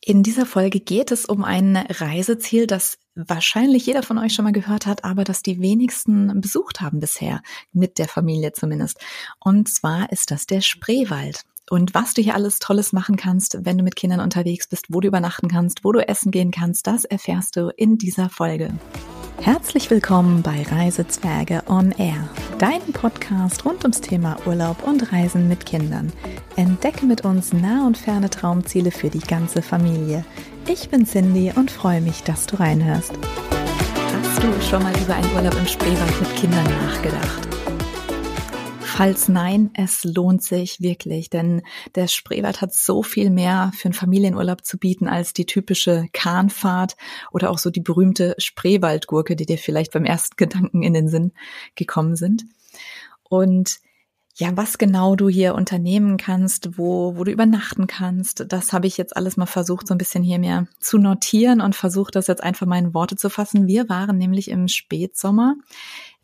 In dieser Folge geht es um ein Reiseziel, das wahrscheinlich jeder von euch schon mal gehört hat, aber das die wenigsten besucht haben bisher, mit der Familie zumindest. Und zwar ist das der Spreewald. Und was du hier alles Tolles machen kannst, wenn du mit Kindern unterwegs bist, wo du übernachten kannst, wo du essen gehen kannst, das erfährst du in dieser Folge. Herzlich willkommen bei Reisezwerge on Air, deinem Podcast rund ums Thema Urlaub und Reisen mit Kindern. Entdecke mit uns nah und ferne Traumziele für die ganze Familie. Ich bin Cindy und freue mich, dass du reinhörst. Hast du schon mal über einen Urlaub im Spreewald mit Kindern nachgedacht? Falls nein, es lohnt sich wirklich, denn der Spreewald hat so viel mehr für einen Familienurlaub zu bieten als die typische Kahnfahrt oder auch so die berühmte Spreewaldgurke, die dir vielleicht beim ersten Gedanken in den Sinn gekommen sind. Und ja, was genau du hier unternehmen kannst, wo, wo du übernachten kannst, das habe ich jetzt alles mal versucht, so ein bisschen hier mehr zu notieren und versucht, das jetzt einfach mal in Worte zu fassen. Wir waren nämlich im Spätsommer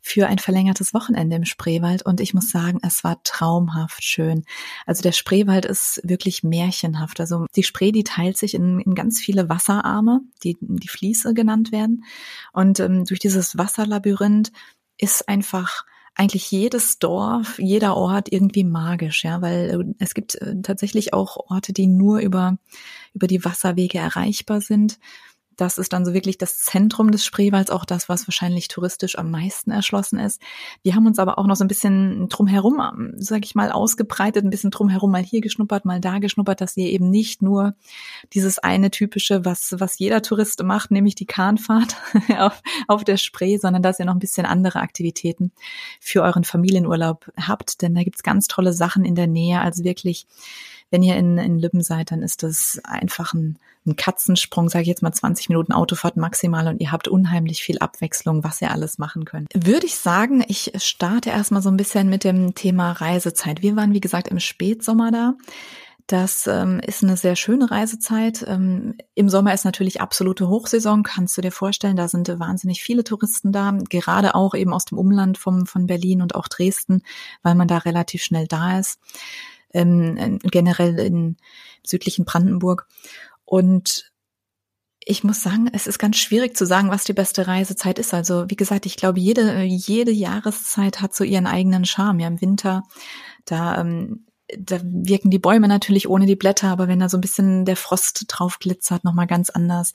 für ein verlängertes Wochenende im Spreewald und ich muss sagen, es war traumhaft schön. Also der Spreewald ist wirklich märchenhaft. Also die Spree, die teilt sich in, in ganz viele Wasserarme, die die Fließe genannt werden. Und ähm, durch dieses Wasserlabyrinth ist einfach eigentlich jedes Dorf, jeder Ort irgendwie magisch, ja, weil äh, es gibt äh, tatsächlich auch Orte, die nur über, über die Wasserwege erreichbar sind. Das ist dann so wirklich das Zentrum des Spreewalds, auch das, was wahrscheinlich touristisch am meisten erschlossen ist. Wir haben uns aber auch noch so ein bisschen drumherum, ähm, sag ich mal, ausgebreitet, ein bisschen drumherum mal hier geschnuppert, mal da geschnuppert, dass ihr eben nicht nur dieses eine typische, was, was jeder Tourist macht, nämlich die Kahnfahrt auf, auf der Spree, sondern dass ihr noch ein bisschen andere Aktivitäten für euren Familienurlaub habt, denn da gibt's ganz tolle Sachen in der Nähe, also wirklich wenn ihr in, in Lübben seid, dann ist das einfach ein, ein Katzensprung, sage ich jetzt mal 20 Minuten Autofahrt maximal und ihr habt unheimlich viel Abwechslung, was ihr alles machen könnt. Würde ich sagen, ich starte erstmal so ein bisschen mit dem Thema Reisezeit. Wir waren, wie gesagt, im Spätsommer da. Das ähm, ist eine sehr schöne Reisezeit. Ähm, Im Sommer ist natürlich absolute Hochsaison, kannst du dir vorstellen. Da sind wahnsinnig viele Touristen da, gerade auch eben aus dem Umland vom, von Berlin und auch Dresden, weil man da relativ schnell da ist ähm, generell in südlichen Brandenburg. Und ich muss sagen, es ist ganz schwierig zu sagen, was die beste Reisezeit ist. Also wie gesagt, ich glaube, jede, jede Jahreszeit hat so ihren eigenen Charme. Ja, im Winter, da ähm, da wirken die Bäume natürlich ohne die Blätter, aber wenn da so ein bisschen der Frost drauf glitzert, nochmal ganz anders.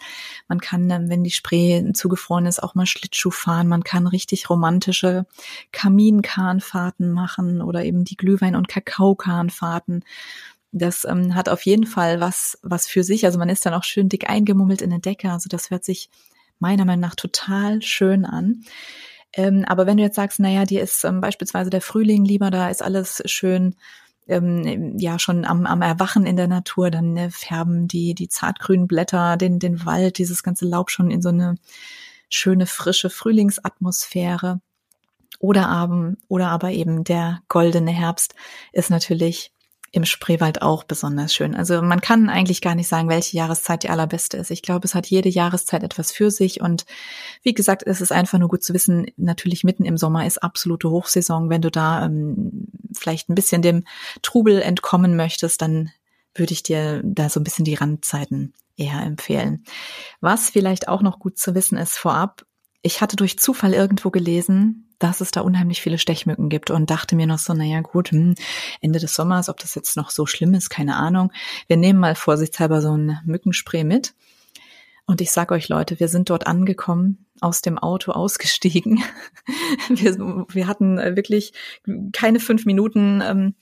Man kann, wenn die Spree zugefroren ist, auch mal Schlittschuh fahren. Man kann richtig romantische Kaminkahnfahrten machen oder eben die Glühwein- und Kakaokahnfahrten. Das ähm, hat auf jeden Fall was, was für sich. Also man ist dann auch schön dick eingemummelt in der Decke. Also das hört sich meiner Meinung nach total schön an. Ähm, aber wenn du jetzt sagst, naja, dir ist ähm, beispielsweise der Frühling lieber, da ist alles schön ähm, ja schon am, am Erwachen in der Natur, dann ne, färben die, die zartgrünen Blätter den, den Wald, dieses ganze Laub schon in so eine schöne, frische Frühlingsatmosphäre. Oder, aber, oder aber eben der goldene Herbst ist natürlich im Spreewald auch besonders schön. Also man kann eigentlich gar nicht sagen, welche Jahreszeit die allerbeste ist. Ich glaube, es hat jede Jahreszeit etwas für sich. Und wie gesagt, es ist einfach nur gut zu wissen, natürlich mitten im Sommer ist absolute Hochsaison. Wenn du da ähm, vielleicht ein bisschen dem Trubel entkommen möchtest, dann würde ich dir da so ein bisschen die Randzeiten eher empfehlen. Was vielleicht auch noch gut zu wissen ist vorab, ich hatte durch Zufall irgendwo gelesen, dass es da unheimlich viele Stechmücken gibt und dachte mir noch so, naja gut, hm, Ende des Sommers, ob das jetzt noch so schlimm ist, keine Ahnung. Wir nehmen mal vorsichtshalber so ein Mückenspray mit. Und ich sag euch Leute, wir sind dort angekommen, aus dem Auto ausgestiegen. Wir, wir hatten wirklich keine fünf Minuten ähm,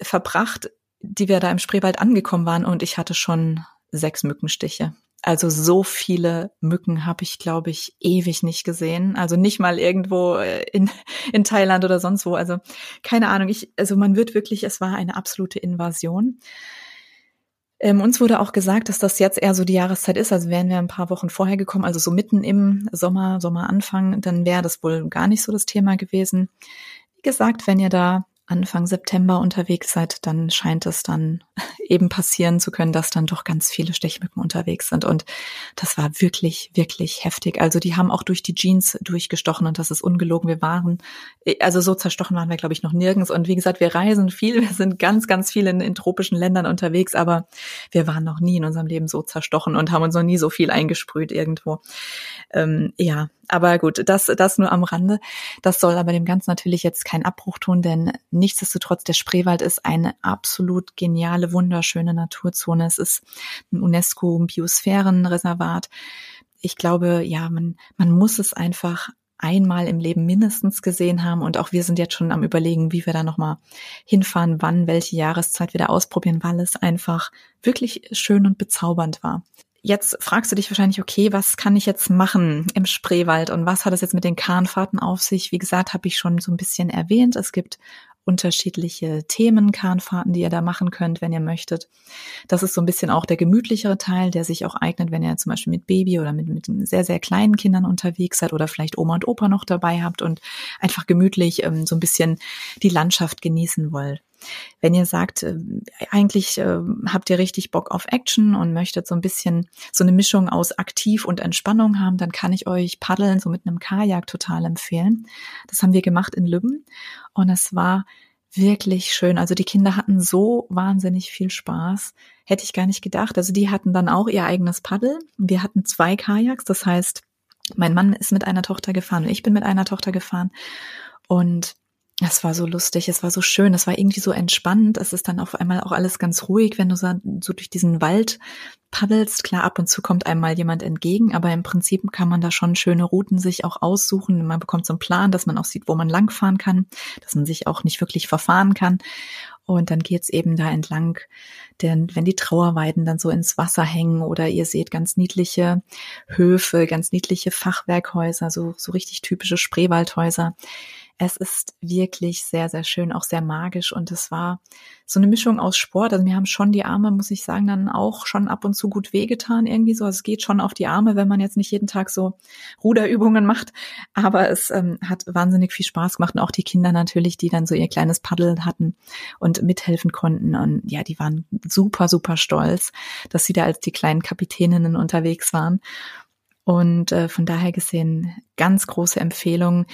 verbracht, die wir da im Spreewald angekommen waren und ich hatte schon sechs Mückenstiche. Also so viele Mücken habe ich, glaube ich, ewig nicht gesehen. Also nicht mal irgendwo äh, in, in Thailand oder sonst wo. Also keine Ahnung. Ich, also man wird wirklich, es war eine absolute Invasion. Ähm, uns wurde auch gesagt, dass das jetzt eher so die Jahreszeit ist. Also wären wir ein paar Wochen vorher gekommen, also so mitten im Sommer, Sommeranfang, dann wäre das wohl gar nicht so das Thema gewesen. Wie gesagt, wenn ihr da Anfang September unterwegs seid, dann scheint es dann eben passieren zu können, dass dann doch ganz viele Stechmücken unterwegs sind. Und das war wirklich, wirklich heftig. Also die haben auch durch die Jeans durchgestochen und das ist ungelogen. Wir waren, also so zerstochen waren wir, glaube ich, noch nirgends. Und wie gesagt, wir reisen viel, wir sind ganz, ganz viel in, in tropischen Ländern unterwegs, aber wir waren noch nie in unserem Leben so zerstochen und haben uns noch nie so viel eingesprüht irgendwo. Ähm, ja, aber gut, das, das nur am Rande. Das soll aber dem Ganzen natürlich jetzt keinen Abbruch tun, denn nichtsdestotrotz, der Spreewald ist eine absolut geniale, wunderschöne Naturzone. Es ist ein UNESCO-Biosphärenreservat. Ich glaube, ja, man, man muss es einfach einmal im Leben mindestens gesehen haben. Und auch wir sind jetzt schon am überlegen, wie wir da nochmal hinfahren, wann, welche Jahreszeit wir da ausprobieren, weil es einfach wirklich schön und bezaubernd war. Jetzt fragst du dich wahrscheinlich, okay, was kann ich jetzt machen im Spreewald und was hat es jetzt mit den Kahnfahrten auf sich? Wie gesagt, habe ich schon so ein bisschen erwähnt. Es gibt unterschiedliche Themen, Kahnfahrten, die ihr da machen könnt, wenn ihr möchtet. Das ist so ein bisschen auch der gemütlichere Teil, der sich auch eignet, wenn ihr zum Beispiel mit Baby oder mit, mit sehr, sehr kleinen Kindern unterwegs seid oder vielleicht Oma und Opa noch dabei habt und einfach gemütlich ähm, so ein bisschen die Landschaft genießen wollt. Wenn ihr sagt, äh, eigentlich äh, habt ihr richtig Bock auf Action und möchtet so ein bisschen so eine Mischung aus aktiv und Entspannung haben, dann kann ich euch Paddeln so mit einem Kajak total empfehlen. Das haben wir gemacht in Lübben und es war wirklich schön. Also die Kinder hatten so wahnsinnig viel Spaß. Hätte ich gar nicht gedacht. Also die hatten dann auch ihr eigenes Paddel. Wir hatten zwei Kajaks. Das heißt, mein Mann ist mit einer Tochter gefahren und ich bin mit einer Tochter gefahren. Und es war so lustig, es war so schön, es war irgendwie so entspannend. Es ist dann auf einmal auch alles ganz ruhig, wenn du so, so durch diesen Wald paddelst. Klar, ab und zu kommt einem mal jemand entgegen, aber im Prinzip kann man da schon schöne Routen sich auch aussuchen. Man bekommt so einen Plan, dass man auch sieht, wo man langfahren kann, dass man sich auch nicht wirklich verfahren kann. Und dann geht's eben da entlang, denn wenn die Trauerweiden dann so ins Wasser hängen oder ihr seht ganz niedliche Höfe, ganz niedliche Fachwerkhäuser, so, so richtig typische Spreewaldhäuser es ist wirklich sehr, sehr schön, auch sehr magisch und es war so eine Mischung aus Sport. Also mir haben schon die Arme, muss ich sagen, dann auch schon ab und zu gut wehgetan irgendwie so. Also es geht schon auf die Arme, wenn man jetzt nicht jeden Tag so Ruderübungen macht, aber es ähm, hat wahnsinnig viel Spaß gemacht und auch die Kinder natürlich, die dann so ihr kleines Paddel hatten und mithelfen konnten und ja, die waren super, super stolz, dass sie da als die kleinen Kapitäninnen unterwegs waren. Und äh, von daher gesehen, ganz große Empfehlung.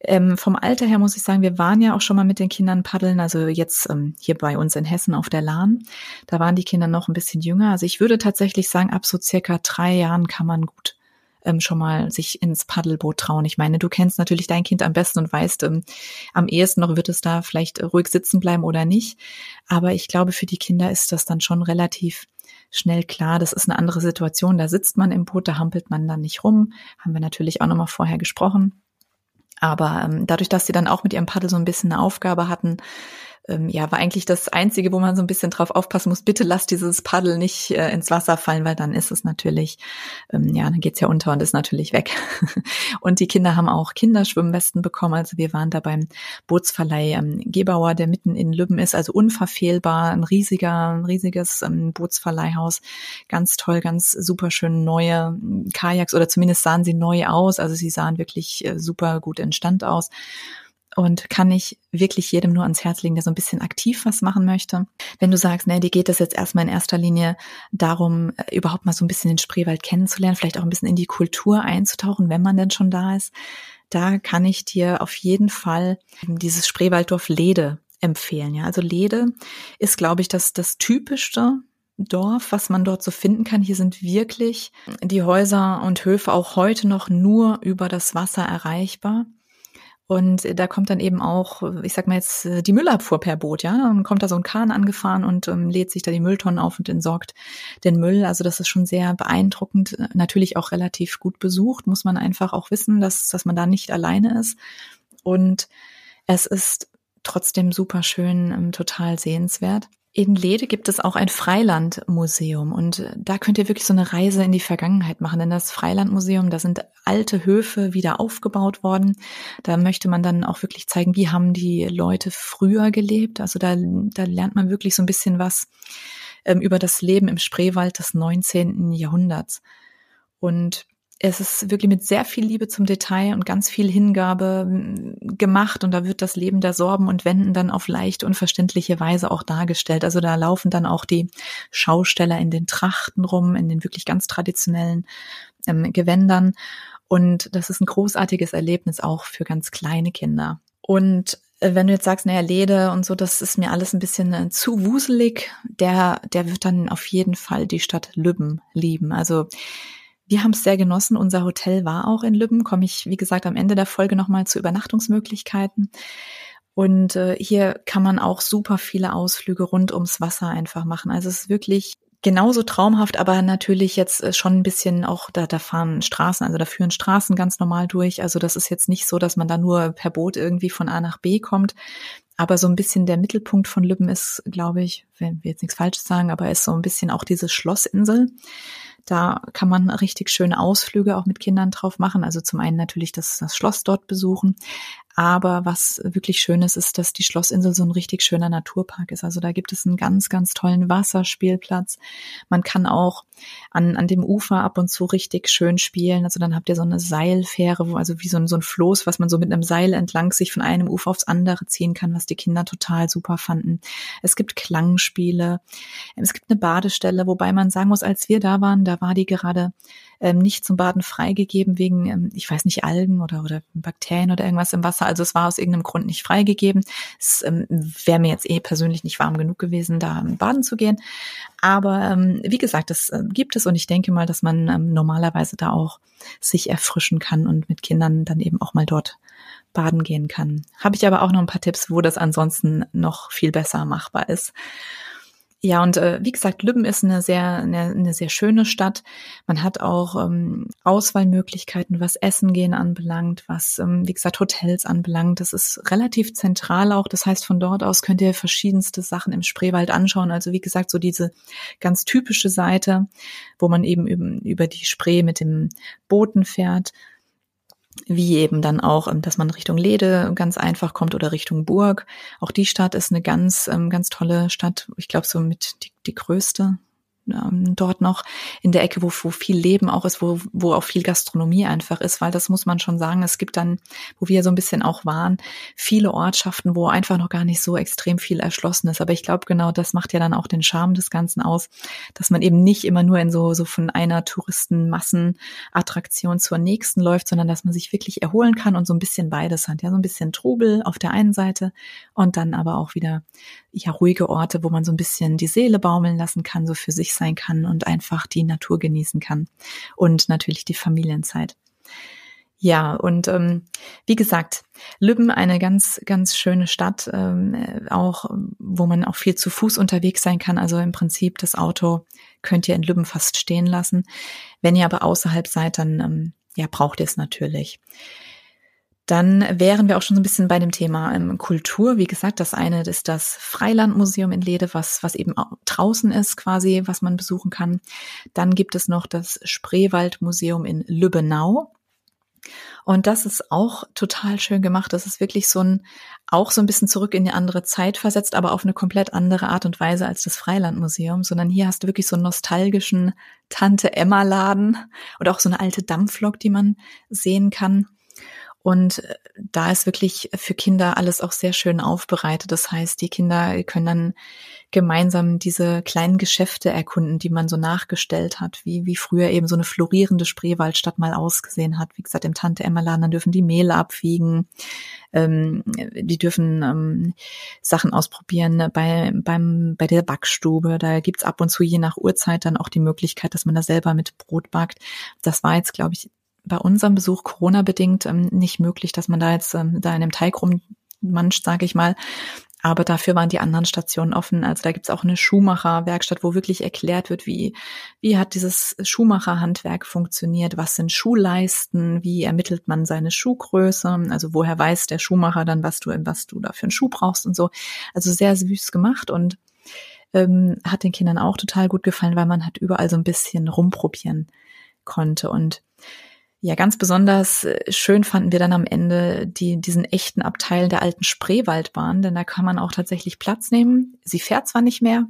Ähm, vom Alter her muss ich sagen, wir waren ja auch schon mal mit den Kindern paddeln, also jetzt ähm, hier bei uns in Hessen auf der Lahn. Da waren die Kinder noch ein bisschen jünger. Also ich würde tatsächlich sagen, ab so circa drei Jahren kann man gut ähm, schon mal sich ins Paddelboot trauen. Ich meine, du kennst natürlich dein Kind am besten und weißt, ähm, am ehesten noch wird es da vielleicht ruhig sitzen bleiben oder nicht. Aber ich glaube, für die Kinder ist das dann schon relativ schnell klar, das ist eine andere Situation. Da sitzt man im Boot, da hampelt man dann nicht rum. Haben wir natürlich auch nochmal vorher gesprochen. Aber ähm, dadurch, dass sie dann auch mit ihrem Paddel so ein bisschen eine Aufgabe hatten, ähm, ja, war eigentlich das Einzige, wo man so ein bisschen drauf aufpassen muss. Bitte lasst dieses Paddel nicht äh, ins Wasser fallen, weil dann ist es natürlich, ähm, ja, dann geht's ja unter und ist natürlich weg. und die Kinder haben auch Kinderschwimmwesten bekommen. Also wir waren da beim Bootsverleih ähm, Gebauer, der mitten in Lübben ist, also unverfehlbar, ein riesiger, ein riesiges ähm, Bootsverleihhaus. Ganz toll, ganz super schön neue Kajaks oder zumindest sahen sie neu aus. Also sie sahen wirklich äh, super gut in Stand aus und kann ich wirklich jedem nur ans Herz legen, der so ein bisschen aktiv was machen möchte. Wenn du sagst, nee, dir geht es jetzt erstmal in erster Linie darum, äh, überhaupt mal so ein bisschen den Spreewald kennenzulernen, vielleicht auch ein bisschen in die Kultur einzutauchen, wenn man denn schon da ist, da kann ich dir auf jeden Fall dieses Spreewalddorf Lede empfehlen. Ja, also Lede ist, glaube ich, das, das typischste Dorf, was man dort so finden kann. Hier sind wirklich die Häuser und Höfe auch heute noch nur über das Wasser erreichbar. Und da kommt dann eben auch, ich sag mal jetzt, äh, die Müllabfuhr per Boot, ja. Und kommt da so ein Kahn angefahren und ähm, lädt sich da die Mülltonnen auf und entsorgt den Müll. Also das ist schon sehr beeindruckend. Natürlich auch relativ gut besucht, muss man einfach auch wissen, dass, dass man da nicht alleine ist. Und es ist trotzdem super schön, ähm, total sehenswert. In Lede gibt es auch ein Freilandmuseum und da könnt ihr wirklich so eine Reise in die Vergangenheit machen. Denn das Freilandmuseum, da sind alte Höfe wieder aufgebaut worden. Da möchte man dann auch wirklich zeigen, wie haben die Leute früher gelebt. Also da, da lernt man wirklich so ein bisschen was ähm, über das Leben im Spreewald des 19. Jahrhunderts. Und es ist wirklich mit sehr viel Liebe zum Detail und ganz viel Hingabe gemacht und da wird das Leben der Sorben und Wenden dann auf leicht unverständliche Weise auch dargestellt. Also da laufen dann auch die Schausteller in den Trachten rum, in den wirklich ganz traditionellen ähm, Gewändern und das ist ein großartiges Erlebnis auch für ganz kleine Kinder. Und äh, wenn du jetzt sagst, naja, Lede und so, das ist mir alles ein bisschen äh, zu wuselig, der, der wird dann auf jeden Fall die Stadt Lübben lieben. Also wir haben es sehr genossen. Unser Hotel war auch in Lübben. Komme ich, wie gesagt, am Ende der Folge nochmal zu Übernachtungsmöglichkeiten. Und äh, hier kann man auch super viele Ausflüge rund ums Wasser einfach machen. Also es ist wirklich genauso traumhaft, aber natürlich jetzt äh, schon ein bisschen auch, da, da fahren Straßen, also da führen Straßen ganz normal durch. Also das ist jetzt nicht so, dass man da nur per Boot irgendwie von A nach B kommt. Aber so ein bisschen der Mittelpunkt von Lübben ist, glaube ich, wenn wir jetzt nichts Falsches sagen, aber ist so ein bisschen auch diese Schlossinsel. Da kann man richtig schöne Ausflüge auch mit Kindern drauf machen. Also zum einen natürlich das, das Schloss dort besuchen, aber was wirklich schön ist, ist, dass die Schlossinsel so ein richtig schöner Naturpark ist. Also da gibt es einen ganz, ganz tollen Wasserspielplatz. Man kann auch an, an dem Ufer ab und zu richtig schön spielen. Also dann habt ihr so eine Seilfähre, wo also wie so ein, so ein Floß, was man so mit einem Seil entlang sich von einem Ufer aufs andere ziehen kann, was die Kinder total super fanden. Es gibt Klangspiele. Es gibt eine Badestelle, wobei man sagen muss, als wir da waren, da war die gerade ähm, nicht zum Baden freigegeben wegen, ähm, ich weiß nicht, Algen oder, oder Bakterien oder irgendwas im Wasser. Also es war aus irgendeinem Grund nicht freigegeben. Es ähm, wäre mir jetzt eh persönlich nicht warm genug gewesen, da baden zu gehen. Aber ähm, wie gesagt, das äh, gibt es und ich denke mal, dass man ähm, normalerweise da auch sich erfrischen kann und mit Kindern dann eben auch mal dort baden gehen kann. Habe ich aber auch noch ein paar Tipps, wo das ansonsten noch viel besser machbar ist. Ja, und äh, wie gesagt, Lübben ist eine sehr, eine, eine sehr schöne Stadt. Man hat auch ähm, Auswahlmöglichkeiten, was Essen gehen anbelangt, was, ähm, wie gesagt, Hotels anbelangt. Das ist relativ zentral auch. Das heißt, von dort aus könnt ihr verschiedenste Sachen im Spreewald anschauen. Also wie gesagt, so diese ganz typische Seite, wo man eben über die Spree mit dem Booten fährt wie eben dann auch, ähm, dass man Richtung Lede ganz einfach kommt oder Richtung Burg. Auch die Stadt ist eine ganz, ähm, ganz tolle Stadt. Ich glaube, so mit die, die größte ähm, dort noch in der Ecke, wo, wo viel Leben auch ist, wo, wo auch viel Gastronomie einfach ist, weil das muss man schon sagen. Es gibt dann, wo wir so ein bisschen auch waren, viele Ortschaften, wo einfach noch gar nicht so extrem viel erschlossen ist. Aber ich glaube, genau das macht ja dann auch den Charme des Ganzen aus, dass man eben nicht immer nur in so, so von einer Touristenmassenattraktion zur nächsten läuft, sondern dass man sich wirklich erholen kann und so ein bisschen beides hat. Ja, so ein bisschen Trubel auf der einen Seite und dann aber auch wieder ja ruhige Orte, wo man so ein bisschen die Seele baumeln lassen kann, so für sich sein kann und einfach die Natur genießen kann und natürlich die Familienzeit. Ja, und ähm, wie gesagt, Lübben eine ganz, ganz schöne Stadt, ähm, auch wo man auch viel zu Fuß unterwegs sein kann. Also im Prinzip das Auto könnt ihr in Lübben fast stehen lassen. Wenn ihr aber außerhalb seid, dann ähm, ja braucht ihr es natürlich. Dann wären wir auch schon so ein bisschen bei dem Thema ähm, Kultur. Wie gesagt, das eine ist das Freilandmuseum in Lede, was, was eben draußen ist quasi, was man besuchen kann. Dann gibt es noch das Spreewaldmuseum in Lübbenau. Und das ist auch total schön gemacht. Das ist wirklich so ein, auch so ein bisschen zurück in die andere Zeit versetzt, aber auf eine komplett andere Art und Weise als das Freilandmuseum, sondern hier hast du wirklich so einen nostalgischen Tante Emma Laden und auch so eine alte Dampflok, die man sehen kann. Und äh, da ist wirklich für Kinder alles auch sehr schön aufbereitet. Das heißt, die Kinder können dann gemeinsam diese kleinen Geschäfte erkunden, die man so nachgestellt hat, wie, wie früher eben so eine florierende Spreewaldstadt mal ausgesehen hat. Wie gesagt, im Tante Emma Laden, dann dürfen die Mehl abwiegen, ähm, die dürfen ähm, Sachen ausprobieren bei, beim, bei der Backstube. Da gibt's ab und zu je nach Uhrzeit dann auch die Möglichkeit, dass man da selber mit Brot backt. Das war jetzt, glaube ich, bei unserem Besuch Corona-bedingt ähm, nicht möglich, dass man da jetzt ähm, da in einem Teig rummanscht, sage ich mal. Aber dafür waren die anderen Stationen offen. Also da gibt's auch eine Schuhmacher-Werkstatt, wo wirklich erklärt wird, wie, wie hat dieses Schuhmacher-Handwerk funktioniert, was sind Schuhleisten, wie ermittelt man seine Schuhgröße, also woher weiß der Schuhmacher dann, was du, was du da für einen Schuh brauchst und so. Also sehr süß gemacht und ähm, hat den Kindern auch total gut gefallen, weil man hat überall so ein bisschen rumprobieren konnte. Und ja, ganz besonders äh, schön fanden wir dann am Ende die, diesen echten Abteil der alten Spreewaldbahn, denn da kann man auch tatsächlich Platz nehmen. Sie fährt zwar nicht mehr,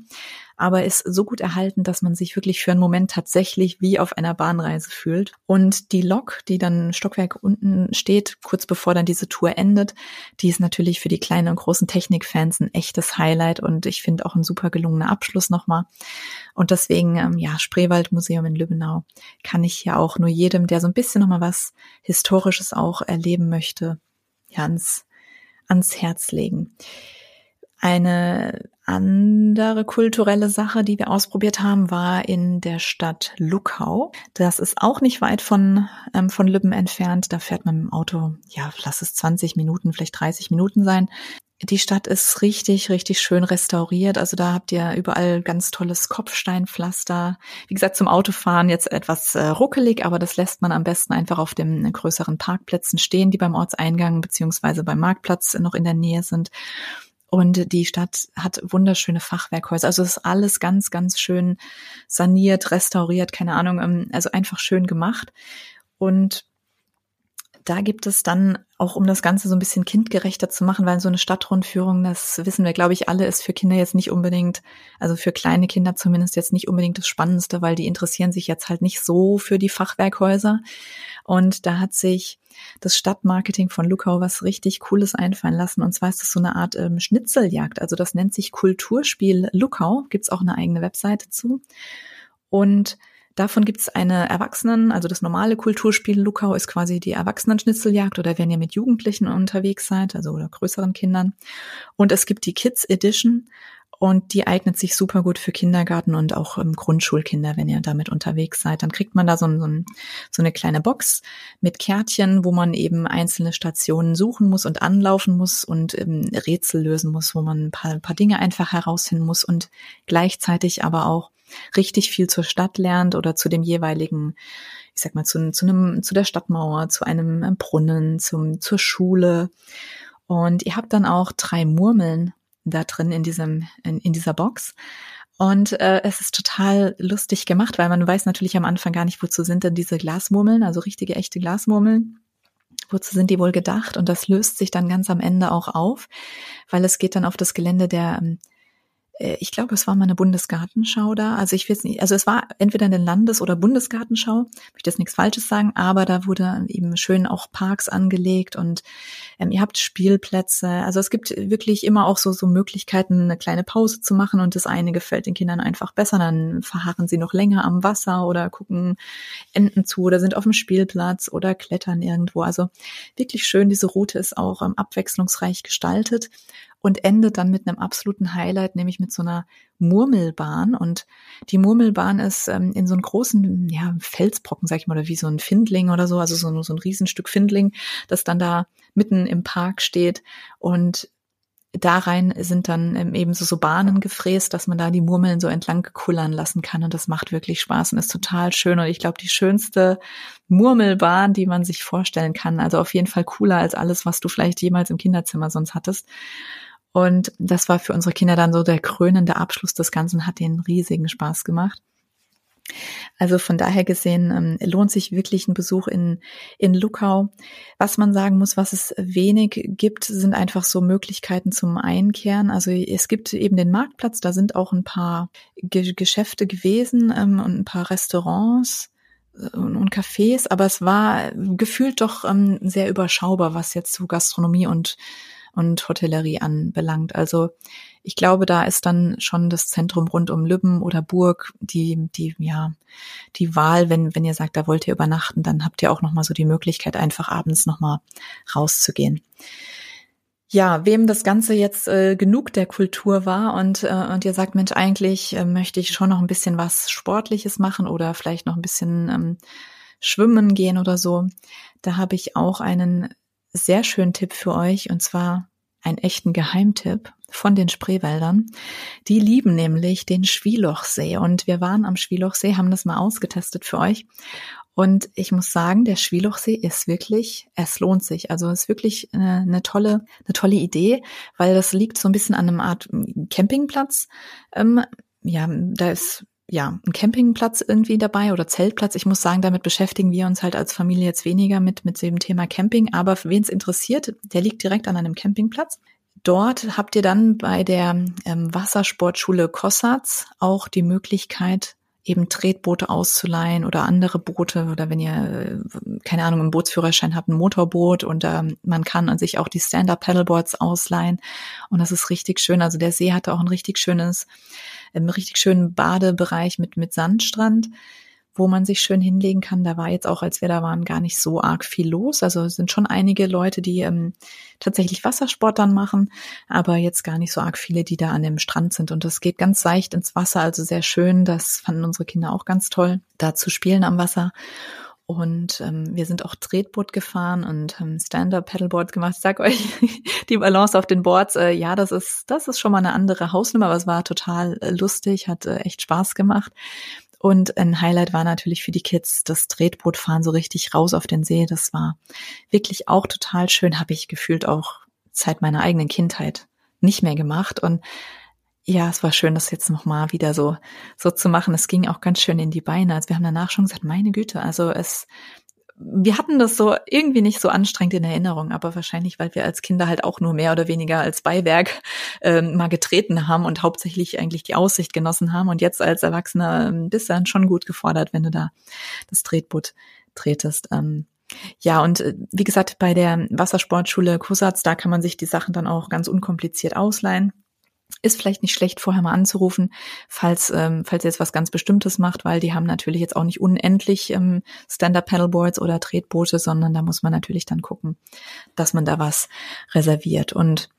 aber ist so gut erhalten, dass man sich wirklich für einen Moment tatsächlich wie auf einer Bahnreise fühlt. Und die Lok, die dann Stockwerk unten steht, kurz bevor dann diese Tour endet, die ist natürlich für die kleinen und großen Technikfans ein echtes Highlight und ich finde auch ein super gelungener Abschluss nochmal. Und deswegen, ähm, ja, Spreewaldmuseum in Lübbenau kann ich hier auch nur jedem, der so ein bisschen nochmal was Historisches auch erleben möchte, ja, ans, ans Herz legen. Eine andere kulturelle Sache, die wir ausprobiert haben, war in der Stadt Luckau. Das ist auch nicht weit von, ähm, von Lübben entfernt. Da fährt man im Auto, ja, lass es 20 Minuten, vielleicht 30 Minuten sein. Die Stadt ist richtig, richtig schön restauriert. Also da habt ihr überall ganz tolles Kopfsteinpflaster. Wie gesagt, zum Autofahren jetzt etwas äh, ruckelig, aber das lässt man am besten einfach auf den größeren Parkplätzen stehen, die beim Ortseingang beziehungsweise beim Marktplatz noch in der Nähe sind. Und die Stadt hat wunderschöne Fachwerkhäuser. Also es ist alles ganz, ganz schön saniert, restauriert, keine Ahnung, ähm, also einfach schön gemacht. Und da gibt es dann auch, um das Ganze so ein bisschen kindgerechter zu machen, weil so eine Stadtrundführung, das wissen wir, glaube ich, alle, ist für Kinder jetzt nicht unbedingt, also für kleine Kinder zumindest jetzt nicht unbedingt das Spannendste, weil die interessieren sich jetzt halt nicht so für die Fachwerkhäuser. Und da hat sich das Stadtmarketing von Lukau was richtig Cooles einfallen lassen. Und zwar ist das so eine Art ähm, Schnitzeljagd. Also das nennt sich Kulturspiel Lukau. Gibt's auch eine eigene Webseite zu. Und Davon gibt es eine Erwachsenen, also das normale Kulturspiel Lukau ist quasi die Erwachsenen-Schnitzeljagd oder wenn ihr mit Jugendlichen unterwegs seid, also oder größeren Kindern. Und es gibt die Kids Edition und die eignet sich super gut für Kindergarten und auch ähm, Grundschulkinder, wenn ihr damit unterwegs seid. Dann kriegt man da so, so, so eine kleine Box mit Kärtchen, wo man eben einzelne Stationen suchen muss und anlaufen muss und ähm, Rätsel lösen muss, wo man ein paar, paar Dinge einfach herausfinden muss und gleichzeitig aber auch richtig viel zur Stadt lernt oder zu dem jeweiligen, ich sag mal, zu, zu einem, zu der Stadtmauer, zu einem ähm, Brunnen, zum, zur Schule. Und ihr habt dann auch drei Murmeln da drin in diesem, in, in dieser Box. Und äh, es ist total lustig gemacht, weil man weiß natürlich am Anfang gar nicht, wozu sind denn diese Glasmurmeln, also richtige, echte Glasmurmeln. Wozu sind die wohl gedacht? Und das löst sich dann ganz am Ende auch auf, weil es geht dann auf das Gelände der ähm, äh, ich glaube, es war mal eine Bundesgartenschau da. Also ich weiß nicht, also es war entweder eine Landes- oder Bundesgartenschau, möchte jetzt nichts Falsches sagen, aber da wurde eben schön auch Parks angelegt und ähm, ihr habt Spielplätze. Also es gibt wirklich immer auch so, so Möglichkeiten, eine kleine Pause zu machen und das eine gefällt den Kindern einfach besser. Dann verharren sie noch länger am Wasser oder gucken Enten zu oder sind auf dem Spielplatz oder klettern irgendwo. Also wirklich schön. Diese Route ist auch ähm, abwechslungsreich gestaltet und endet dann mit einem absoluten Highlight, nämlich mit so einer Murmelbahn. Und die Murmelbahn ist ähm, in so einem großen ja, Felsbrocken, sag ich mal, oder wie so ein Findling oder so, also so, so ein Riesenstück Findling, das dann da mitten im Park steht. Und da rein sind dann ähm, eben so, so Bahnen gefräst, dass man da die Murmeln so entlang kullern lassen kann. Und das macht wirklich Spaß und ist total schön. Und ich glaube, die schönste Murmelbahn, die man sich vorstellen kann. Also auf jeden Fall cooler als alles, was du vielleicht jemals im Kinderzimmer sonst hattest. Und das war für unsere Kinder dann so der krönende Abschluss des Ganzen, hat den riesigen Spaß gemacht. Also von daher gesehen ähm, lohnt sich wirklich ein Besuch in, in Luckau. Was man sagen muss, was es wenig gibt, sind einfach so Möglichkeiten zum Einkehren. Also es gibt eben den Marktplatz, da sind auch ein paar Ge Geschäfte gewesen ähm, und ein paar Restaurants äh, und, und Cafés, aber es war gefühlt doch ähm, sehr überschaubar, was jetzt so Gastronomie und und Hotellerie anbelangt. Also ich glaube, da ist dann schon das Zentrum rund um Lübben oder Burg die, die, ja, die Wahl, wenn, wenn ihr sagt, da wollt ihr übernachten, dann habt ihr auch nochmal so die Möglichkeit, einfach abends nochmal rauszugehen. Ja, wem das Ganze jetzt äh, genug der Kultur war und, äh, und ihr sagt, Mensch, eigentlich äh, möchte ich schon noch ein bisschen was Sportliches machen oder vielleicht noch ein bisschen ähm, schwimmen gehen oder so, da habe ich auch einen sehr schönen Tipp für euch und zwar einen echten Geheimtipp von den Spreewäldern. Die lieben nämlich den Schwielochsee und wir waren am Schwielochsee, haben das mal ausgetestet für euch. Und ich muss sagen, der Schwielochsee ist wirklich, es lohnt sich. Also es ist wirklich eine, eine tolle, eine tolle Idee, weil das liegt so ein bisschen an einem Art Campingplatz. Ähm, ja, da ist ja, ein Campingplatz irgendwie dabei oder Zeltplatz. Ich muss sagen, damit beschäftigen wir uns halt als Familie jetzt weniger mit, mit dem Thema Camping. Aber wen es interessiert, der liegt direkt an einem Campingplatz. dort habt ihr dann bei der ähm, Wassersportschule Kossatz auch die Möglichkeit, eben Tretboote auszuleihen oder andere Boote oder wenn ihr, äh, keine Ahnung, einen Bootsführerschein habt, ein Motorboot und ähm, man kann sich auch die Stand-Up-Paddleboards ausleihen und das ist richtig schön. Also der See hatte auch ein richtig schönes, einen richtig schönen Badebereich mit, mit Sandstrand wo man sich schön hinlegen kann. Da war jetzt auch, als wir da waren, gar nicht so arg viel los. Also es sind schon einige Leute, die ähm, tatsächlich Wassersport dann machen, aber jetzt gar nicht so arg viele, die da an dem Strand sind. Und das geht ganz seicht ins Wasser, also sehr schön. Das fanden unsere Kinder auch ganz toll, da zu spielen am Wasser. Und ähm, wir sind auch Tretboot gefahren und ähm, Stand-up-Paddleboard gemacht. Ich sag euch, die Balance auf den Boards, äh, ja, das ist, das ist schon mal eine andere Hausnummer, aber es war total äh, lustig, hat äh, echt Spaß gemacht. Und ein Highlight war natürlich für die Kids das Tretbootfahren so richtig raus auf den See. Das war wirklich auch total schön, habe ich gefühlt auch seit meiner eigenen Kindheit nicht mehr gemacht. Und ja, es war schön, das jetzt nochmal wieder so, so zu machen. Es ging auch ganz schön in die Beine. Also wir haben danach schon gesagt, meine Güte, also es, wir hatten das so irgendwie nicht so anstrengend in Erinnerung, aber wahrscheinlich, weil wir als Kinder halt auch nur mehr oder weniger als Beiwerk ähm, mal getreten haben und hauptsächlich eigentlich die Aussicht genossen haben. Und jetzt als Erwachsener ähm, bist du dann schon gut gefordert, wenn du da das Tretboot tretest. Ähm, ja, und äh, wie gesagt, bei der Wassersportschule Kusatz, da kann man sich die Sachen dann auch ganz unkompliziert ausleihen ist vielleicht nicht schlecht, vorher mal anzurufen, falls, ähm, falls ihr jetzt was ganz Bestimmtes macht, weil die haben natürlich jetzt auch nicht unendlich ähm, Stand-Up-Paddleboards oder Tretboote, sondern da muss man natürlich dann gucken, dass man da was reserviert. Und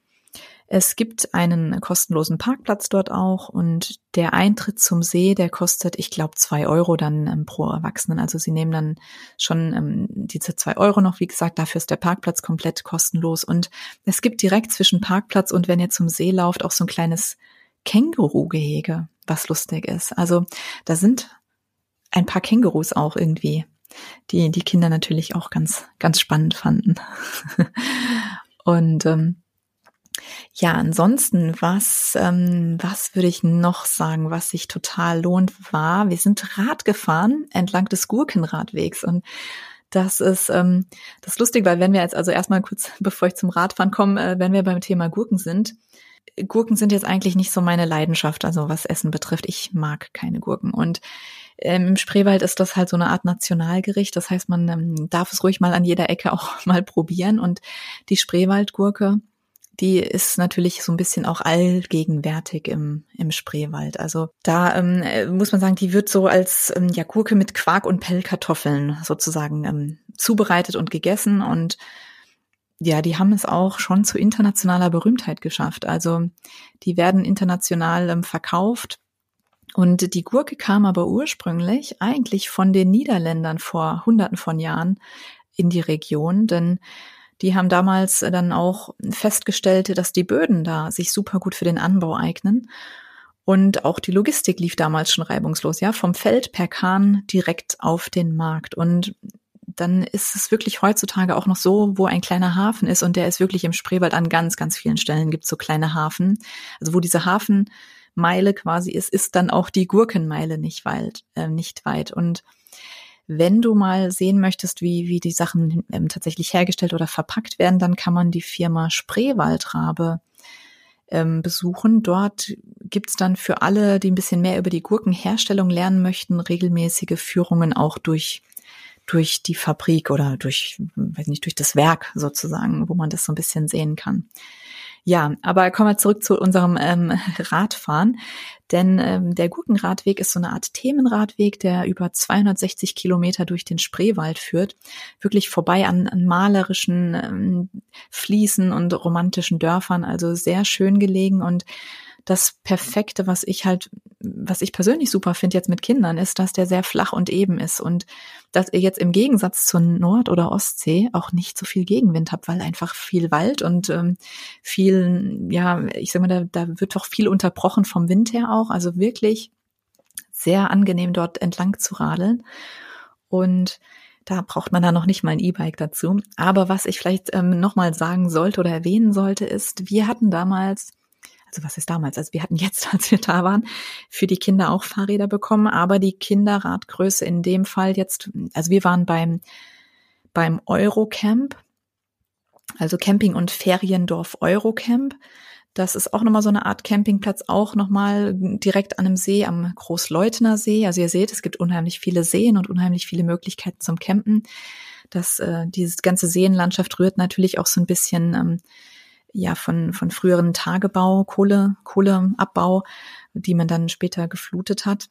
es gibt einen kostenlosen Parkplatz dort auch und der Eintritt zum See, der kostet, ich glaube, zwei Euro dann ähm, pro Erwachsenen. Also sie nehmen dann schon ähm, diese zwei Euro noch, wie gesagt, dafür ist der Parkplatz komplett kostenlos. Und es gibt direkt zwischen Parkplatz und wenn ihr zum See lauft, auch so ein kleines Känguru-Gehege, was lustig ist. Also da sind ein paar Kängurus auch irgendwie, die die Kinder natürlich auch ganz, ganz spannend fanden. und ähm, ja, ansonsten, was, ähm, was würde ich noch sagen, was sich total lohnt, war, wir sind Rad gefahren entlang des Gurkenradwegs und das ist ähm, das ist lustig, weil wenn wir jetzt also erstmal kurz, bevor ich zum Radfahren komme, äh, wenn wir beim Thema Gurken sind, Gurken sind jetzt eigentlich nicht so meine Leidenschaft, also was Essen betrifft. Ich mag keine Gurken und ähm, Im Spreewald ist das halt so eine Art Nationalgericht. Das heißt, man ähm, darf es ruhig mal an jeder Ecke auch mal probieren. Und die Spreewaldgurke, die ist natürlich so ein bisschen auch allgegenwärtig im, im Spreewald. Also da ähm, äh, muss man sagen, die wird so als ähm, ja, Gurke mit Quark und Pellkartoffeln sozusagen ähm, zubereitet und gegessen und ja, die haben es auch schon zu internationaler Berühmtheit geschafft. Also die werden international ähm, verkauft. Und die Gurke kam aber ursprünglich eigentlich von den Niederländern vor Hunderten von Jahren in die Region, denn die haben damals dann auch festgestellt, dass die Böden da sich super gut für den Anbau eignen. Und auch die Logistik lief damals schon reibungslos, ja, vom Feld per Kahn direkt auf den Markt. Und dann ist es wirklich heutzutage auch noch so, wo ein kleiner Hafen ist und der ist wirklich im Spreewald an ganz, ganz vielen Stellen gibt so kleine Hafen. Also wo diese Hafenmeile quasi ist, ist dann auch die Gurkenmeile nicht weit, äh, nicht weit. Und wenn du mal sehen möchtest, wie, wie die Sachen ähm, tatsächlich hergestellt oder verpackt werden, dann kann man die Firma Spreewaldrabe ähm, besuchen. Dort gibt's dann für alle, die ein bisschen mehr über die Gurkenherstellung lernen möchten, regelmäßige Führungen auch durch durch die Fabrik oder durch, weiß nicht, durch das Werk sozusagen, wo man das so ein bisschen sehen kann. Ja, aber kommen wir zurück zu unserem ähm, Radfahren. Denn ähm, der Gurkenradweg ist so eine Art Themenradweg, der über 260 Kilometer durch den Spreewald führt. Wirklich vorbei an, an malerischen ähm, Fließen und romantischen Dörfern. Also sehr schön gelegen und das Perfekte, was ich halt, was ich persönlich super finde jetzt mit Kindern, ist, dass der sehr flach und eben ist und dass ihr jetzt im Gegensatz zur Nord- oder Ostsee auch nicht so viel Gegenwind habt, weil einfach viel Wald und ähm, viel, ja, ich sag mal, da, da wird doch viel unterbrochen vom Wind her auch. Also wirklich sehr angenehm dort entlang zu radeln und da braucht man dann noch nicht mal ein E-Bike dazu. Aber was ich vielleicht ähm, nochmal sagen sollte oder erwähnen sollte, ist, wir hatten damals also was ist damals? Also wir hatten jetzt, als wir da waren, für die Kinder auch Fahrräder bekommen, aber die Kinderradgröße in dem Fall jetzt, also wir waren beim, beim Eurocamp Also Camping- und Feriendorf Eurocamp. Das ist auch nochmal so eine Art Campingplatz, auch nochmal direkt an einem See, am Großleutner See. Also ihr seht, es gibt unheimlich viele Seen und unheimlich viele Möglichkeiten zum Campen. Das, äh, dieses ganze Seenlandschaft rührt natürlich auch so ein bisschen ähm, ja von, von früheren Tagebau, Kohle, Kohleabbau, die man dann später geflutet hat.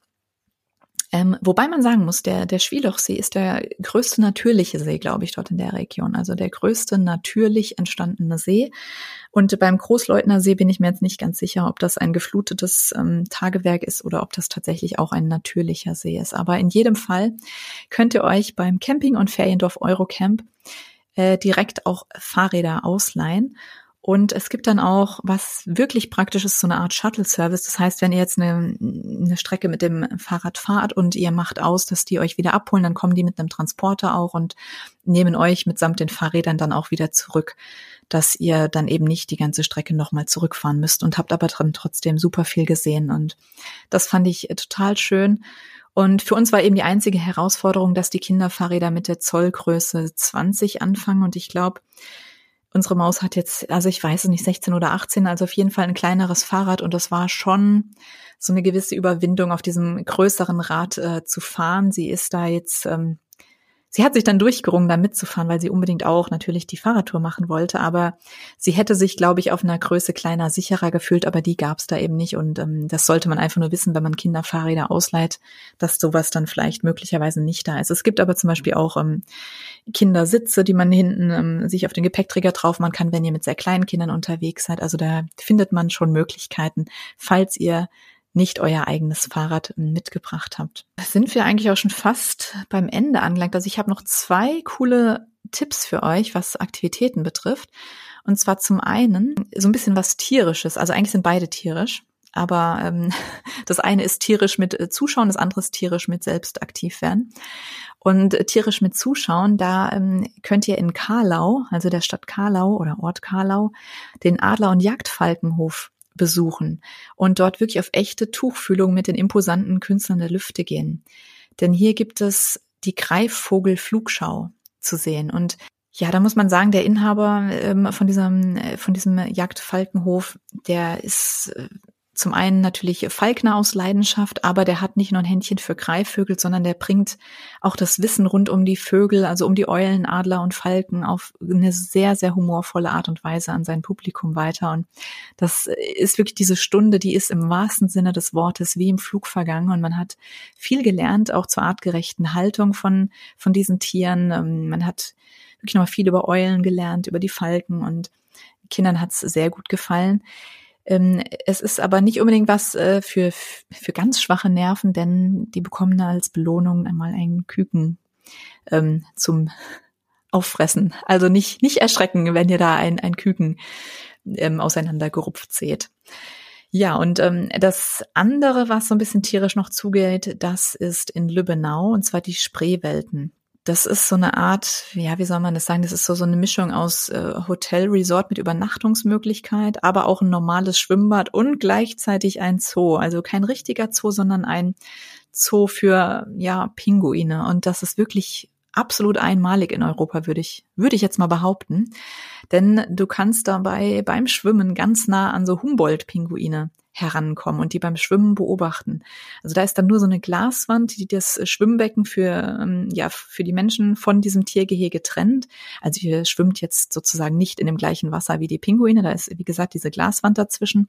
Ähm, wobei man sagen muss, der, der Schwielochsee ist der größte natürliche See, glaube ich, dort in der Region. Also der größte natürlich entstandene See. Und beim Großleutner See bin ich mir jetzt nicht ganz sicher, ob das ein geflutetes ähm, Tagewerk ist oder ob das tatsächlich auch ein natürlicher See ist. Aber in jedem Fall könnt ihr euch beim Camping- und Feriendorf Eurocamp äh, direkt auch Fahrräder ausleihen. Und es gibt dann auch, was wirklich praktisch ist, so eine Art Shuttle-Service. Das heißt, wenn ihr jetzt eine, eine Strecke mit dem Fahrrad fahrt und ihr macht aus, dass die euch wieder abholen, dann kommen die mit einem Transporter auch und nehmen euch mitsamt den Fahrrädern dann auch wieder zurück, dass ihr dann eben nicht die ganze Strecke nochmal zurückfahren müsst und habt aber drin trotzdem super viel gesehen. Und das fand ich total schön. Und für uns war eben die einzige Herausforderung, dass die Kinderfahrräder mit der Zollgröße 20 anfangen. Und ich glaube, unsere Maus hat jetzt, also ich weiß es nicht, 16 oder 18, also auf jeden Fall ein kleineres Fahrrad und das war schon so eine gewisse Überwindung, auf diesem größeren Rad äh, zu fahren. Sie ist da jetzt ähm, Sie hat sich dann durchgerungen, da mitzufahren, weil sie unbedingt auch natürlich die Fahrradtour machen wollte. Aber sie hätte sich, glaube ich, auf einer Größe kleiner sicherer gefühlt, aber die gab es da eben nicht. Und ähm, das sollte man einfach nur wissen, wenn man Kinderfahrräder ausleiht, dass sowas dann vielleicht möglicherweise nicht da ist. Es gibt aber zum Beispiel auch ähm, Kindersitze, die man hinten ähm, sich auf den Gepäckträger drauf machen kann, wenn ihr mit sehr kleinen Kindern unterwegs seid. Also da findet man schon Möglichkeiten, falls ihr nicht euer eigenes Fahrrad mitgebracht habt. Sind wir eigentlich auch schon fast beim Ende angelangt. Also ich habe noch zwei coole Tipps für euch, was Aktivitäten betrifft. Und zwar zum einen so ein bisschen was tierisches. Also eigentlich sind beide tierisch. Aber ähm, das eine ist tierisch mit äh, Zuschauen, das andere ist tierisch mit selbst aktiv werden. Und äh, tierisch mit Zuschauen, da ähm, könnt ihr in Karlau, also der Stadt Karlau oder Ort Karlau, den Adler- und Jagdfalkenhof besuchen und dort wirklich auf echte Tuchfühlung mit den imposanten Künstlern der Lüfte gehen. Denn hier gibt es die Greifvogelflugschau zu sehen. Und ja, da muss man sagen, der Inhaber ähm, von diesem, äh, von diesem Jagdfalkenhof, der ist äh, zum einen natürlich Falkner aus Leidenschaft, aber der hat nicht nur ein Händchen für Greifvögel, sondern der bringt auch das Wissen rund um die Vögel, also um die Eulen, Adler und Falken auf eine sehr, sehr humorvolle Art und Weise an sein Publikum weiter. Und das ist wirklich diese Stunde, die ist im wahrsten Sinne des Wortes wie im Flug vergangen und man hat viel gelernt, auch zur artgerechten Haltung von, von diesen Tieren. Ähm, man hat wirklich noch viel über Eulen gelernt, über die Falken und Kindern hat es sehr gut gefallen. Ähm, es ist aber nicht unbedingt was äh, für, für ganz schwache Nerven, denn die bekommen als Belohnung einmal einen Küken ähm, zum Auffressen. Also nicht, nicht erschrecken, wenn ihr da ein, ein Küken ähm, auseinandergerupft seht. Ja, und ähm, das andere, was so ein bisschen tierisch noch zugeht, das ist in Lübbenau, und zwar die Spreewelten. Das ist so eine Art, ja, wie soll man das sagen? Das ist so, so eine Mischung aus äh, Hotel, Resort mit Übernachtungsmöglichkeit, aber auch ein normales Schwimmbad und gleichzeitig ein Zoo. Also kein richtiger Zoo, sondern ein Zoo für, ja, Pinguine. Und das ist wirklich absolut einmalig in Europa, würde ich, würde ich jetzt mal behaupten. Denn du kannst dabei beim Schwimmen ganz nah an so Humboldt-Pinguine herankommen und die beim Schwimmen beobachten. Also da ist dann nur so eine Glaswand, die das Schwimmbecken für, ähm, ja, für die Menschen von diesem Tiergehege trennt. Also ihr schwimmt jetzt sozusagen nicht in dem gleichen Wasser wie die Pinguine. Da ist, wie gesagt, diese Glaswand dazwischen.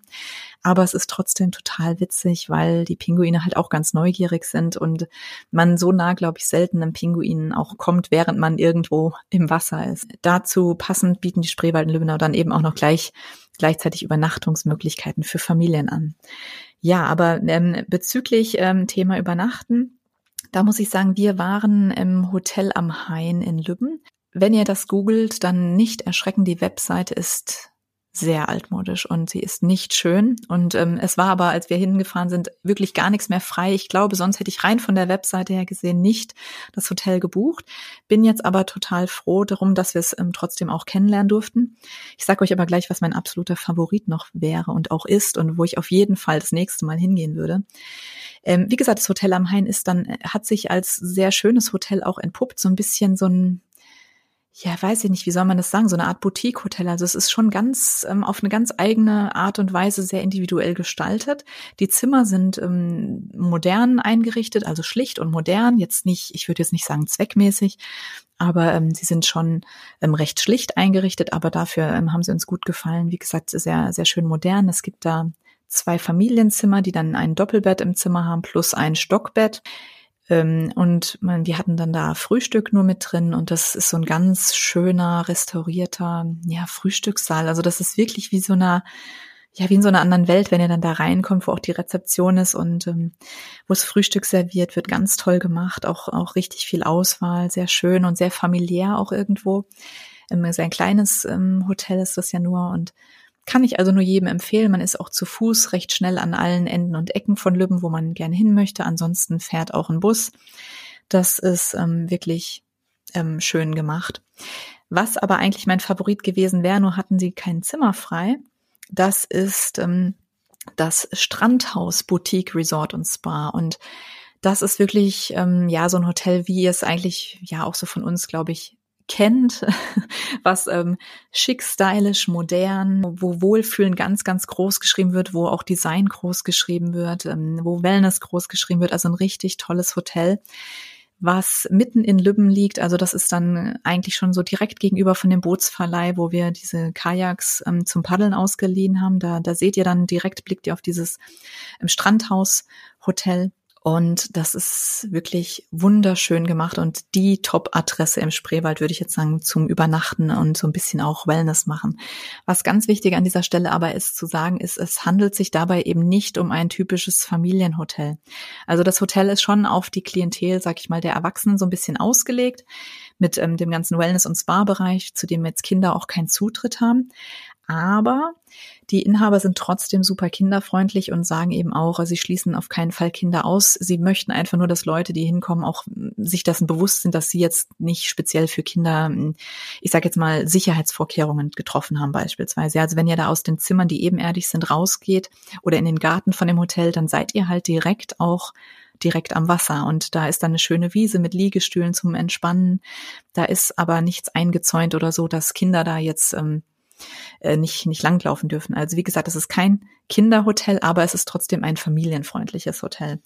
Aber es ist trotzdem total witzig, weil die Pinguine halt auch ganz neugierig sind und man so nah, glaube ich, selten einem Pinguinen auch kommt, während man irgendwo im Wasser ist. Dazu passend bieten die Spreewald in Lübbenau dann eben auch noch gleich gleichzeitig Übernachtungsmöglichkeiten für Familien an. Ja, aber ähm, bezüglich ähm, Thema Übernachten, da muss ich sagen, wir waren im Hotel am Hain in Lübben. Wenn ihr das googelt, dann nicht erschrecken, die Webseite ist sehr altmodisch und sie ist nicht schön. Und ähm, es war aber, als wir hingefahren sind, wirklich gar nichts mehr frei. Ich glaube, sonst hätte ich rein von der Webseite her gesehen nicht das Hotel gebucht. Bin jetzt aber total froh darum, dass wir es ähm, trotzdem auch kennenlernen durften. Ich sage euch aber gleich, was mein absoluter Favorit noch wäre und auch ist und wo ich auf jeden Fall das nächste Mal hingehen würde. Ähm, wie gesagt, das Hotel am Hain ist dann, hat sich als sehr schönes Hotel auch entpuppt, so ein bisschen so ein ja, weiß ich nicht, wie soll man das sagen, so eine Art Boutique-Hotel. Also es ist schon ganz ähm, auf eine ganz eigene Art und Weise sehr individuell gestaltet. Die Zimmer sind ähm, modern eingerichtet, also schlicht und modern. Jetzt nicht, ich würde jetzt nicht sagen zweckmäßig, aber ähm, sie sind schon ähm, recht schlicht eingerichtet, aber dafür ähm, haben sie uns gut gefallen. Wie gesagt, sehr, sehr schön modern. Es gibt da zwei Familienzimmer, die dann ein Doppelbett im Zimmer haben, plus ein Stockbett. Ähm, und man, wir hatten dann da Frühstück nur mit drin und das ist so ein ganz schöner, restaurierter, ja, Frühstückssaal. Also das ist wirklich wie so einer, ja, wie in so einer anderen Welt, wenn ihr dann da reinkommt, wo auch die Rezeption ist und ähm, wo es Frühstück serviert wird, ganz toll gemacht, auch, auch richtig viel Auswahl, sehr schön und sehr familiär auch irgendwo. Ähm, sehr ein kleines ähm, Hotel ist das ja nur und kann ich also nur jedem empfehlen. Man ist auch zu Fuß recht schnell an allen Enden und Ecken von Lübben, wo man gerne hin möchte. Ansonsten fährt auch ein Bus. Das ist ähm, wirklich ähm, schön gemacht. Was aber eigentlich mein Favorit gewesen wäre, nur hatten sie kein Zimmer frei. Das ist ähm, das Strandhaus Boutique Resort und Spa. Und das ist wirklich ähm, ja so ein Hotel, wie ihr es eigentlich ja auch so von uns, glaube ich, kennt, was ähm, schick, stylisch, modern, wo Wohlfühlen ganz, ganz groß geschrieben wird, wo auch Design groß geschrieben wird, ähm, wo Wellness groß geschrieben wird. Also ein richtig tolles Hotel, was mitten in Lübben liegt. Also das ist dann eigentlich schon so direkt gegenüber von dem Bootsverleih, wo wir diese Kajaks ähm, zum Paddeln ausgeliehen haben. Da, da seht ihr dann direkt, blickt ihr auf dieses ähm, Strandhaus-Hotel. Und das ist wirklich wunderschön gemacht und die Top-Adresse im Spreewald, würde ich jetzt sagen, zum Übernachten und so ein bisschen auch Wellness machen. Was ganz wichtig an dieser Stelle aber ist zu sagen, ist, es handelt sich dabei eben nicht um ein typisches Familienhotel. Also das Hotel ist schon auf die Klientel, sag ich mal, der Erwachsenen so ein bisschen ausgelegt mit ähm, dem ganzen Wellness- und Spa-Bereich, zu dem jetzt Kinder auch keinen Zutritt haben. Aber die Inhaber sind trotzdem super kinderfreundlich und sagen eben auch, sie schließen auf keinen Fall Kinder aus. Sie möchten einfach nur, dass Leute, die hinkommen, auch sich dessen bewusst sind, dass sie jetzt nicht speziell für Kinder, ich sage jetzt mal, Sicherheitsvorkehrungen getroffen haben beispielsweise. Also wenn ihr da aus den Zimmern, die ebenerdig sind, rausgeht oder in den Garten von dem Hotel, dann seid ihr halt direkt auch direkt am Wasser und da ist dann eine schöne Wiese mit Liegestühlen zum Entspannen. Da ist aber nichts eingezäunt oder so, dass Kinder da jetzt ähm, äh, nicht, nicht langlaufen dürfen. Also wie gesagt, es ist kein Kinderhotel, aber es ist trotzdem ein familienfreundliches Hotel.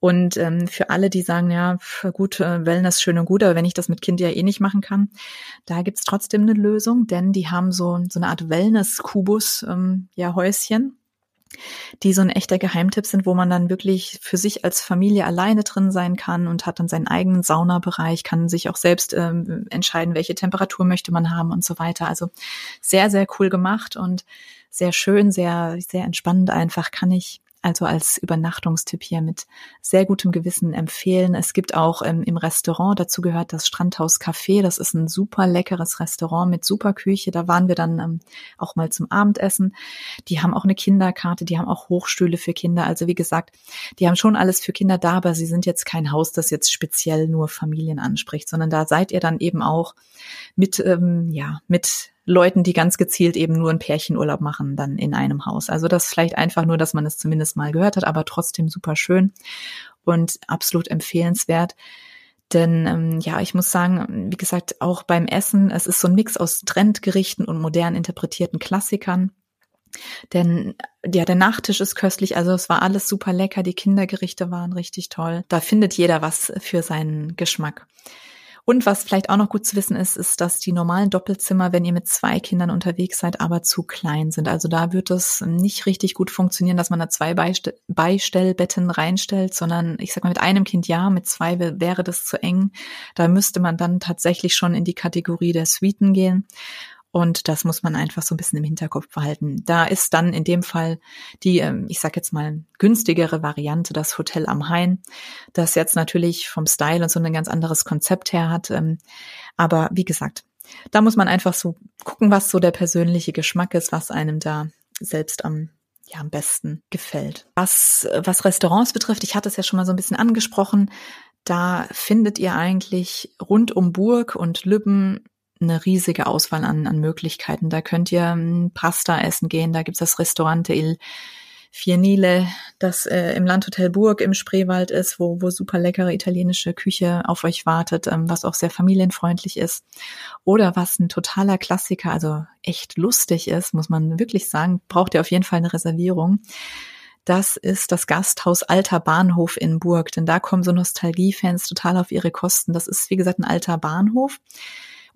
Und ähm, für alle, die sagen, ja, gut, äh, Wellness schön und gut, aber wenn ich das mit Kind ja eh nicht machen kann, da gibt's trotzdem eine Lösung, denn die haben so, so eine Art Wellness-Kubus, ähm, ja, Häuschen die so ein echter Geheimtipp sind, wo man dann wirklich für sich als Familie alleine drin sein kann und hat dann seinen eigenen Saunabereich, kann sich auch selbst ähm, entscheiden, welche Temperatur möchte man haben und so weiter. Also sehr, sehr cool gemacht und sehr schön, sehr, sehr entspannend einfach kann ich also als Übernachtungstipp hier mit sehr gutem Gewissen empfehlen. Es gibt auch ähm, im Restaurant, dazu gehört das Strandhaus Café. Das ist ein super leckeres Restaurant mit super Küche. Da waren wir dann ähm, auch mal zum Abendessen. Die haben auch eine Kinderkarte, die haben auch Hochstühle für Kinder. Also wie gesagt, die haben schon alles für Kinder da, aber sie sind jetzt kein Haus, das jetzt speziell nur Familien anspricht, sondern da seid ihr dann eben auch mit, ähm, ja, mit Leuten, die ganz gezielt eben nur einen Pärchenurlaub machen, dann in einem Haus. Also das vielleicht einfach nur, dass man es zumindest mal gehört hat, aber trotzdem super schön und absolut empfehlenswert. Denn ähm, ja, ich muss sagen, wie gesagt, auch beim Essen, es ist so ein Mix aus Trendgerichten und modern interpretierten Klassikern. Denn ja, der Nachtisch ist köstlich, also es war alles super lecker, die Kindergerichte waren richtig toll. Da findet jeder was für seinen Geschmack. Und was vielleicht auch noch gut zu wissen ist, ist, dass die normalen Doppelzimmer, wenn ihr mit zwei Kindern unterwegs seid, aber zu klein sind. Also da wird es nicht richtig gut funktionieren, dass man da zwei Beistell Beistellbetten reinstellt, sondern ich sag mal mit einem Kind ja, mit zwei wäre das zu eng. Da müsste man dann tatsächlich schon in die Kategorie der Suiten gehen. Und das muss man einfach so ein bisschen im Hinterkopf behalten. Da ist dann in dem Fall die, ähm, ich sag jetzt mal, günstigere Variante, das Hotel am Hain, das jetzt natürlich vom Style und so ein ganz anderes Konzept her hat. Ähm, aber wie gesagt, da muss man einfach so gucken, was so der persönliche Geschmack ist, was einem da selbst am ja, am besten gefällt. Was, was Restaurants betrifft, ich hatte es ja schon mal so ein bisschen angesprochen, da findet ihr eigentlich rund um Burg und Lübben eine riesige Auswahl an, an Möglichkeiten. Da könnt ihr ähm, Pasta essen gehen, da gibt's das Restaurante Il Vier Nile, das äh, im Landhotel Burg im Spreewald ist, wo, wo super leckere italienische Küche auf euch wartet, ähm, was auch sehr familienfreundlich ist. Oder was ein totaler Klassiker, also echt lustig ist, muss man wirklich sagen, braucht ihr auf jeden Fall eine Reservierung. Das ist das Gasthaus Alter Bahnhof in Burg, denn da kommen so Nostalgiefans total auf ihre Kosten. Das ist, wie gesagt, ein alter Bahnhof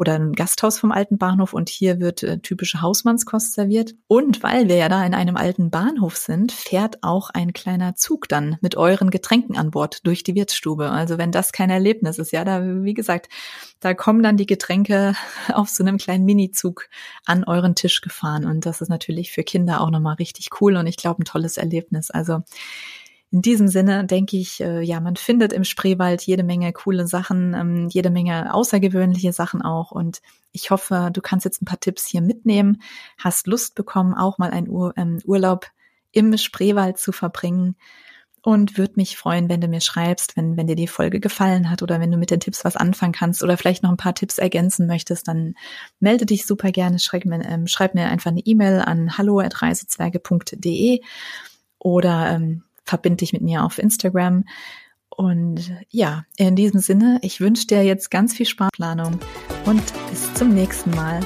oder ein Gasthaus vom alten Bahnhof und hier wird äh, typische Hausmannskost serviert. Und weil wir ja da in einem alten Bahnhof sind, fährt auch ein kleiner Zug dann mit euren Getränken an Bord durch die Wirtsstube. Also wenn das kein Erlebnis ist, ja, da, wie gesagt, da kommen dann die Getränke auf so einem kleinen Minizug an euren Tisch gefahren. Und das ist natürlich für Kinder auch nochmal richtig cool und ich glaube ein tolles Erlebnis. Also in diesem Sinne denke ich, äh, ja, man findet im Spreewald jede Menge coole Sachen, ähm, jede Menge außergewöhnliche Sachen auch. Und ich hoffe, du kannst jetzt ein paar Tipps hier mitnehmen, hast Lust bekommen, auch mal einen Ur ähm, Urlaub im Spreewald zu verbringen. Und würde mich freuen, wenn du mir schreibst, wenn, wenn dir die Folge gefallen hat oder wenn du mit den Tipps was anfangen kannst oder vielleicht noch ein paar Tipps ergänzen möchtest, dann melde dich super gerne. Schreib mir, ähm, schreib mir einfach eine E-Mail an hallo.reisezwerge.de oder ähm, verbind dich mit mir auf Instagram. Und ja, in diesem Sinne, ich wünsche dir jetzt ganz viel Sparplanung und bis zum nächsten Mal.